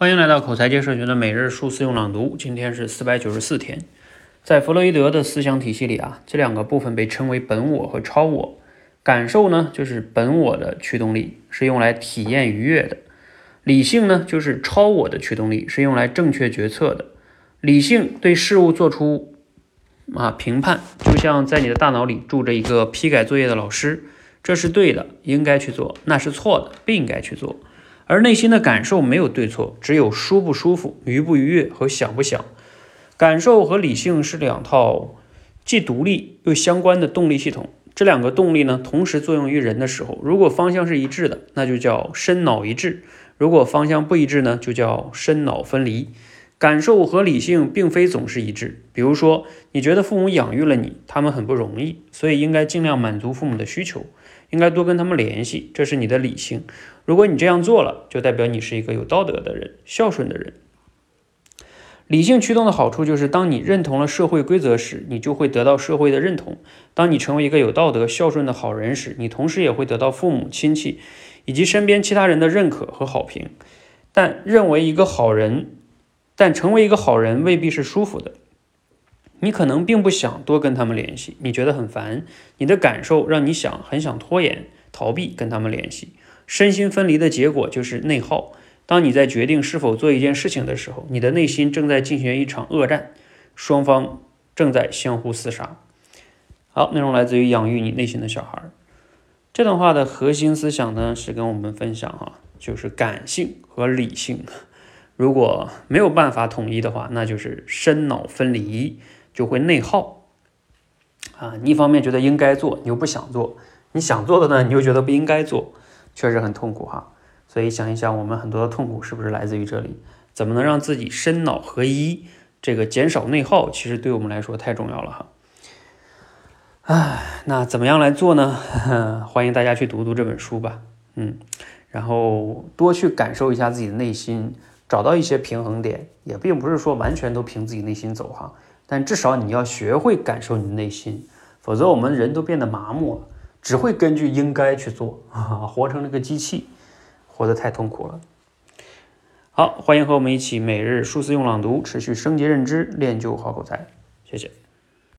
欢迎来到口才界社群的每日数字用朗读。今天是四百九十四天。在弗洛伊德的思想体系里啊，这两个部分被称为本我和超我。感受呢，就是本我的驱动力，是用来体验愉悦的；理性呢，就是超我的驱动力，是用来正确决策的。理性对事物做出啊评判，就像在你的大脑里住着一个批改作业的老师，这是对的，应该去做；那是错的，不应该去做。而内心的感受没有对错，只有舒不舒服、愉不愉悦和想不想。感受和理性是两套既独立又相关的动力系统。这两个动力呢，同时作用于人的时候，如果方向是一致的，那就叫身脑一致；如果方向不一致呢，就叫身脑分离。感受和理性并非总是一致。比如说，你觉得父母养育了你，他们很不容易，所以应该尽量满足父母的需求。应该多跟他们联系，这是你的理性。如果你这样做了，就代表你是一个有道德的人、孝顺的人。理性驱动的好处就是，当你认同了社会规则时，你就会得到社会的认同；当你成为一个有道德、孝顺的好人时，你同时也会得到父母亲戚以及身边其他人的认可和好评。但认为一个好人，但成为一个好人未必是舒服的。你可能并不想多跟他们联系，你觉得很烦，你的感受让你想很想拖延、逃避跟他们联系。身心分离的结果就是内耗。当你在决定是否做一件事情的时候，你的内心正在进行一场恶战，双方正在相互厮杀。好，内容来自于养育你内心的小孩。这段话的核心思想呢，是跟我们分享哈，就是感性和理性，如果没有办法统一的话，那就是身脑分离。就会内耗啊！你一方面觉得应该做，你又不想做；你想做的呢，你又觉得不应该做，确实很痛苦哈。所以想一想，我们很多的痛苦是不是来自于这里？怎么能让自己身脑合一？这个减少内耗，其实对我们来说太重要了哈。唉，那怎么样来做呢？欢迎大家去读读这本书吧，嗯，然后多去感受一下自己的内心，找到一些平衡点，也并不是说完全都凭自己内心走哈。但至少你要学会感受你的内心，否则我们人都变得麻木了，只会根据应该去做啊，活成了个机器，活得太痛苦了。好，欢迎和我们一起每日数字用朗读，持续升级认知，练就好口才。谢谢。